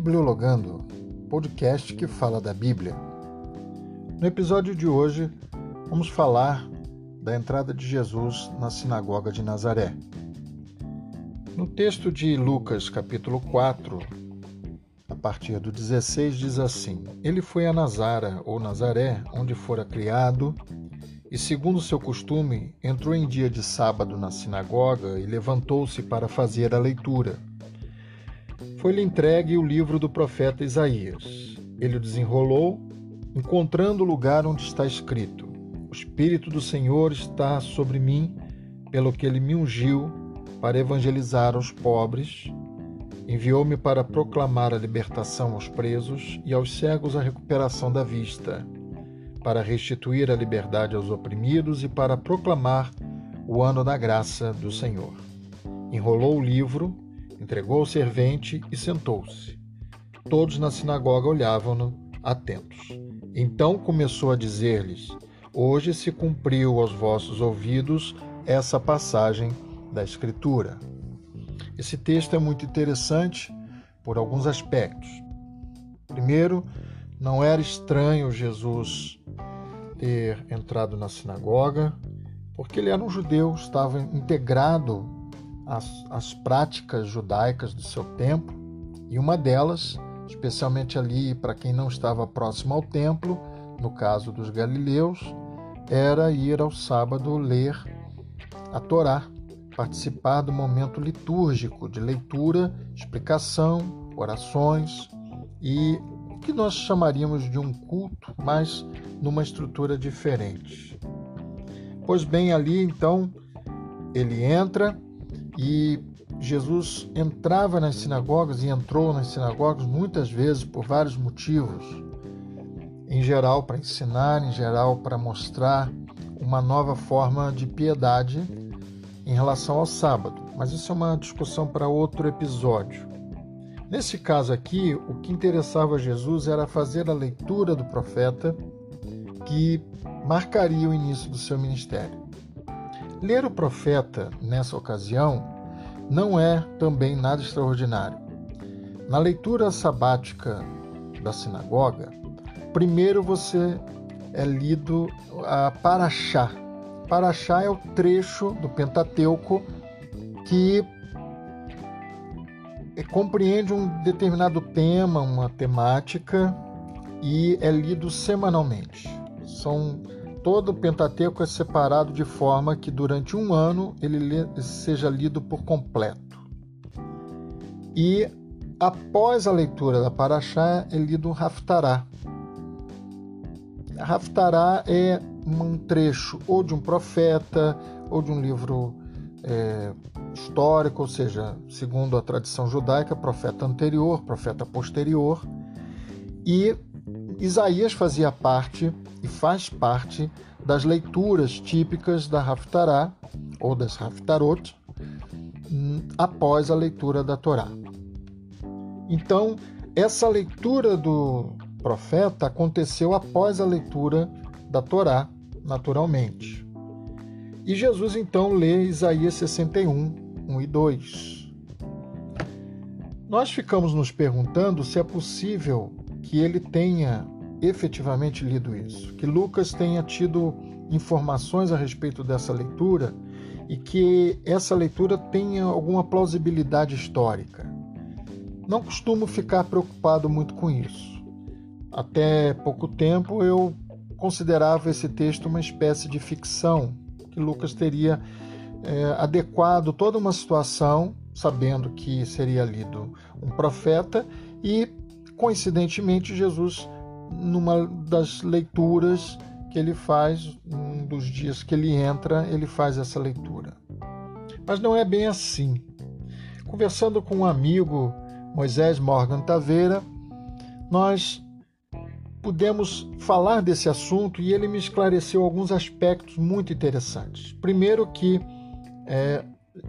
Bibliologando, podcast que fala da Bíblia. No episódio de hoje, vamos falar da entrada de Jesus na sinagoga de Nazaré. No texto de Lucas, capítulo 4, a partir do 16, diz assim: Ele foi a Nazara, ou Nazaré, onde fora criado, e, segundo seu costume, entrou em dia de sábado na sinagoga e levantou-se para fazer a leitura. Foi-lhe entregue o livro do profeta Isaías. Ele o desenrolou, encontrando o lugar onde está escrito: O Espírito do Senhor está sobre mim, pelo que ele me ungiu para evangelizar aos pobres, enviou-me para proclamar a libertação aos presos e aos cegos a recuperação da vista para restituir a liberdade aos oprimidos e para proclamar o ano da graça do Senhor. Enrolou o livro, entregou ao servente e sentou-se. Todos na sinagoga olhavam-no, atentos. Então começou a dizer-lhes: Hoje se cumpriu aos vossos ouvidos essa passagem da Escritura. Esse texto é muito interessante por alguns aspectos. Primeiro, não era estranho Jesus ter entrado na sinagoga, porque ele era um judeu, estava integrado às, às práticas judaicas do seu tempo, e uma delas, especialmente ali para quem não estava próximo ao templo, no caso dos galileus, era ir ao sábado ler a Torá, participar do momento litúrgico de leitura, explicação, orações e que nós chamaríamos de um culto, mas numa estrutura diferente. Pois bem, ali então ele entra e Jesus entrava nas sinagogas e entrou nas sinagogas muitas vezes por vários motivos. Em geral, para ensinar, em geral, para mostrar uma nova forma de piedade em relação ao sábado. Mas isso é uma discussão para outro episódio. Nesse caso aqui, o que interessava a Jesus era fazer a leitura do profeta que marcaria o início do seu ministério. Ler o profeta nessa ocasião não é também nada extraordinário. Na leitura sabática da sinagoga, primeiro você é lido a Paraxá. Paraxá é o trecho do Pentateuco que compreende um determinado tema, uma temática e é lido semanalmente. São todo o Pentateuco é separado de forma que durante um ano ele seja lido por completo. E após a leitura da Paraxá é lido o Haftará. Haftará é um trecho ou de um profeta ou de um livro é, histórico, ou seja, segundo a tradição judaica, profeta anterior, profeta posterior. E Isaías fazia parte e faz parte das leituras típicas da Haftarah ou das Haftarot hum, após a leitura da Torá. Então, essa leitura do profeta aconteceu após a leitura da Torá, naturalmente. E Jesus então lê Isaías 61, 1 e 2. Nós ficamos nos perguntando se é possível que ele tenha efetivamente lido isso, que Lucas tenha tido informações a respeito dessa leitura e que essa leitura tenha alguma plausibilidade histórica. Não costumo ficar preocupado muito com isso. Até pouco tempo eu considerava esse texto uma espécie de ficção, que Lucas teria é, adequado toda uma situação, sabendo que seria lido um profeta, e coincidentemente Jesus, numa das leituras que ele faz, um dos dias que ele entra, ele faz essa leitura. Mas não é bem assim. Conversando com um amigo, Moisés Morgan Taveira, nós pudemos falar desse assunto e ele me esclareceu alguns aspectos muito interessantes. Primeiro, que é,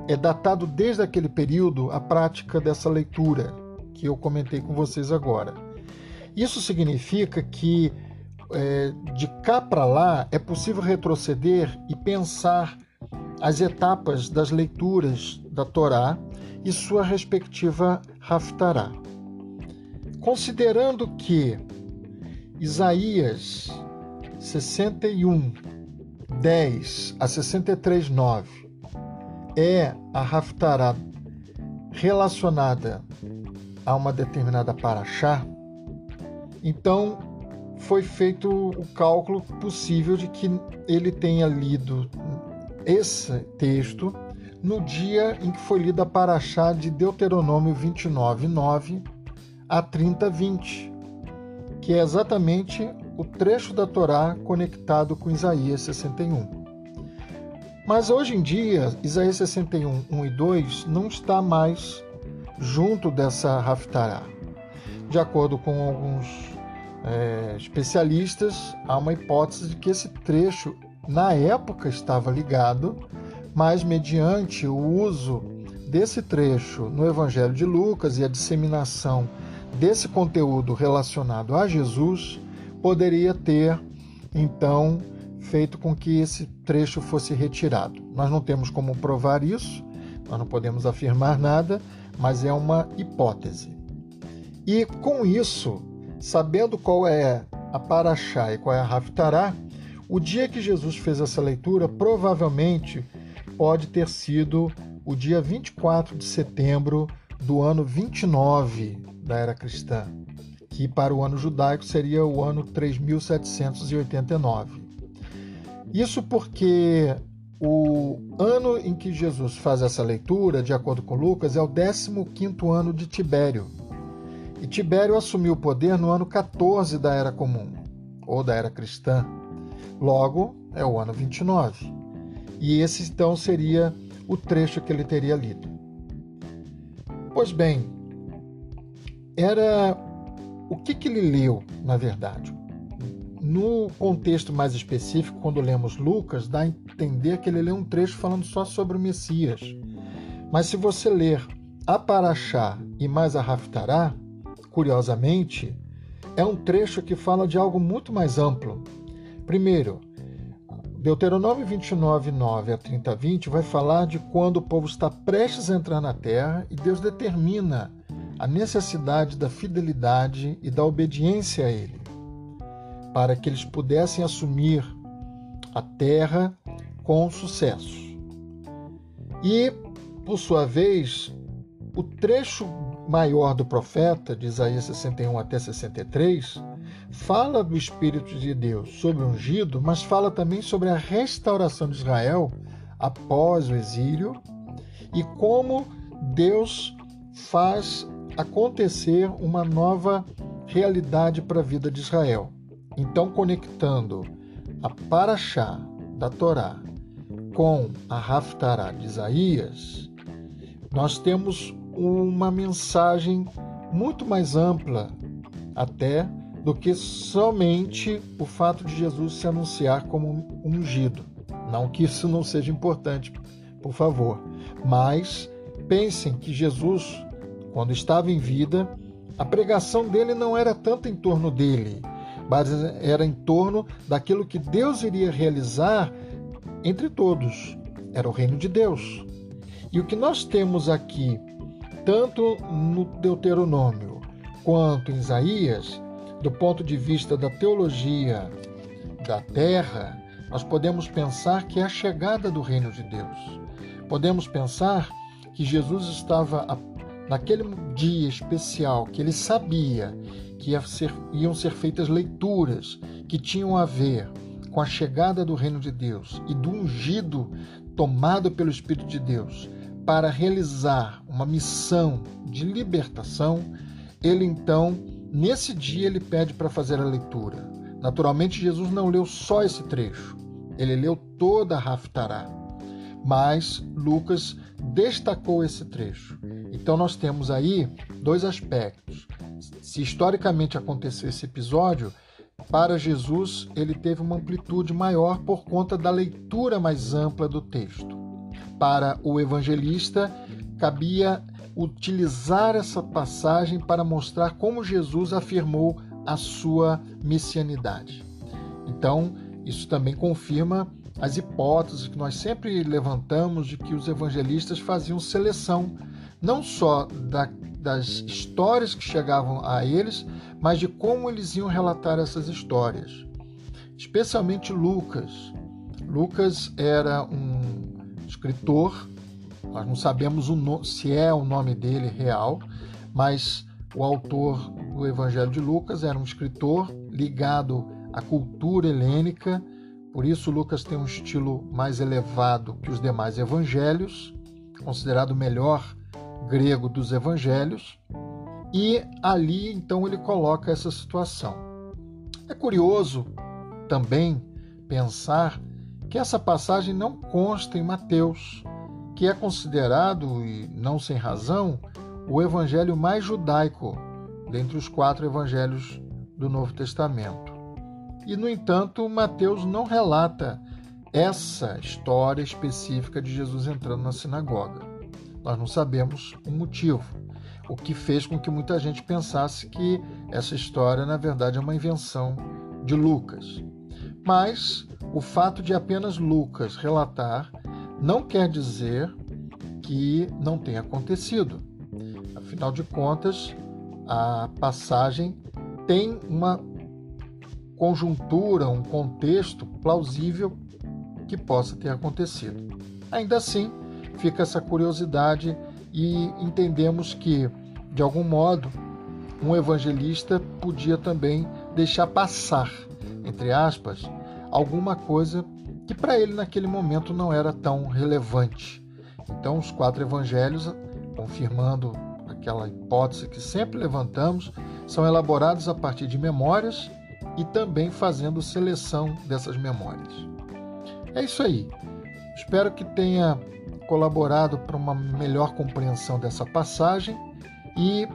é datado desde aquele período a prática dessa leitura que eu comentei com vocês agora. Isso significa que é, de cá para lá é possível retroceder e pensar as etapas das leituras da Torá e sua respectiva Haftarah. considerando que Isaías 61, 10 a 63, 9 é a Haftarah relacionada a uma determinada paraxá, então foi feito o cálculo possível de que ele tenha lido esse texto no dia em que foi lida a paraxá de Deuteronômio 29, 9 a 30, 20, que é exatamente o trecho da Torá conectado com Isaías 61. Mas hoje em dia, Isaías 61, 1 e 2 não está mais junto dessa Haftarah. De acordo com alguns é, especialistas, há uma hipótese de que esse trecho, na época, estava ligado, mas mediante o uso desse trecho no Evangelho de Lucas e a disseminação desse conteúdo relacionado a Jesus, poderia ter, então, feito com que esse trecho fosse retirado. Nós não temos como provar isso, nós não podemos afirmar nada, mas é uma hipótese. E com isso, sabendo qual é a Paraxá e qual é a Haftará, o dia que Jesus fez essa leitura provavelmente pode ter sido o dia 24 de setembro do ano 29 da era cristã, que para o ano judaico seria o ano 3789. Isso porque o ano em que Jesus faz essa leitura, de acordo com Lucas, é o 15º ano de Tibério. E Tibério assumiu o poder no ano 14 da Era Comum, ou da Era Cristã. Logo, é o ano 29. E esse então seria o trecho que ele teria lido. Pois bem, era o que, que ele leu, na verdade? No contexto mais específico, quando lemos Lucas, dá a entender que ele lê um trecho falando só sobre o Messias. Mas se você ler a Paraxá e mais a Raftará, curiosamente, é um trecho que fala de algo muito mais amplo. Primeiro, Deuteronômio 29, 9 a 30, 20 vai falar de quando o povo está prestes a entrar na terra e Deus determina a necessidade da fidelidade e da obediência a Ele para que eles pudessem assumir a terra com sucesso. E, por sua vez, o trecho maior do profeta, de Isaías 61 até 63, fala do Espírito de Deus sobre o ungido, mas fala também sobre a restauração de Israel após o exílio e como Deus faz acontecer uma nova realidade para a vida de Israel. Então, conectando a Paraxá da Torá com a Haftará de Isaías, nós temos uma mensagem muito mais ampla até do que somente o fato de Jesus se anunciar como ungido. Não que isso não seja importante, por favor, mas pensem que Jesus, quando estava em vida, a pregação dele não era tanto em torno dele, mas era em torno daquilo que Deus iria realizar entre todos. Era o reino de Deus. E o que nós temos aqui, tanto no Deuteronômio quanto em Isaías, do ponto de vista da teologia da terra, nós podemos pensar que é a chegada do reino de Deus. Podemos pensar que Jesus estava naquele dia especial que ele sabia que ia ser, iam ser feitas leituras que tinham a ver com a chegada do reino de Deus e do ungido tomado pelo Espírito de Deus para realizar uma missão de libertação, ele então, nesse dia, ele pede para fazer a leitura. Naturalmente, Jesus não leu só esse trecho, ele leu toda a Raftará. Mas Lucas destacou esse trecho. Então nós temos aí dois aspectos. Se historicamente aconteceu esse episódio, para Jesus ele teve uma amplitude maior por conta da leitura mais ampla do texto. Para o evangelista, cabia utilizar essa passagem para mostrar como Jesus afirmou a sua messianidade. Então, isso também confirma as hipóteses que nós sempre levantamos de que os evangelistas faziam seleção não só da, das histórias que chegavam a eles, mas de como eles iam relatar essas histórias. Especialmente Lucas. Lucas era um escritor, nós não sabemos se é o nome dele real, mas o autor do Evangelho de Lucas era um escritor ligado à cultura helênica, por isso Lucas tem um estilo mais elevado que os demais evangelhos, considerado o melhor grego dos evangelhos, e ali então ele coloca essa situação. É curioso também pensar que essa passagem não consta em Mateus, que é considerado, e não sem razão, o evangelho mais judaico dentre os quatro evangelhos do Novo Testamento. E, no entanto, Mateus não relata essa história específica de Jesus entrando na sinagoga. Nós não sabemos o motivo, o que fez com que muita gente pensasse que essa história, na verdade, é uma invenção de Lucas. Mas o fato de apenas Lucas relatar não quer dizer que não tenha acontecido. Afinal de contas, a passagem tem uma conjuntura, um contexto plausível que possa ter acontecido. Ainda assim, fica essa curiosidade e entendemos que, de algum modo, um evangelista podia também deixar passar, entre aspas, alguma coisa que para ele naquele momento não era tão relevante. Então, os quatro evangelhos, confirmando aquela hipótese que sempre levantamos, são elaborados a partir de memórias e também fazendo seleção dessas memórias. É isso aí. Espero que tenha colaborado para uma melhor compreensão dessa passagem e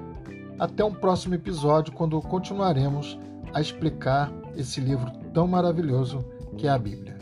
até um próximo episódio quando continuaremos a explicar esse livro tão maravilhoso que é a Bíblia.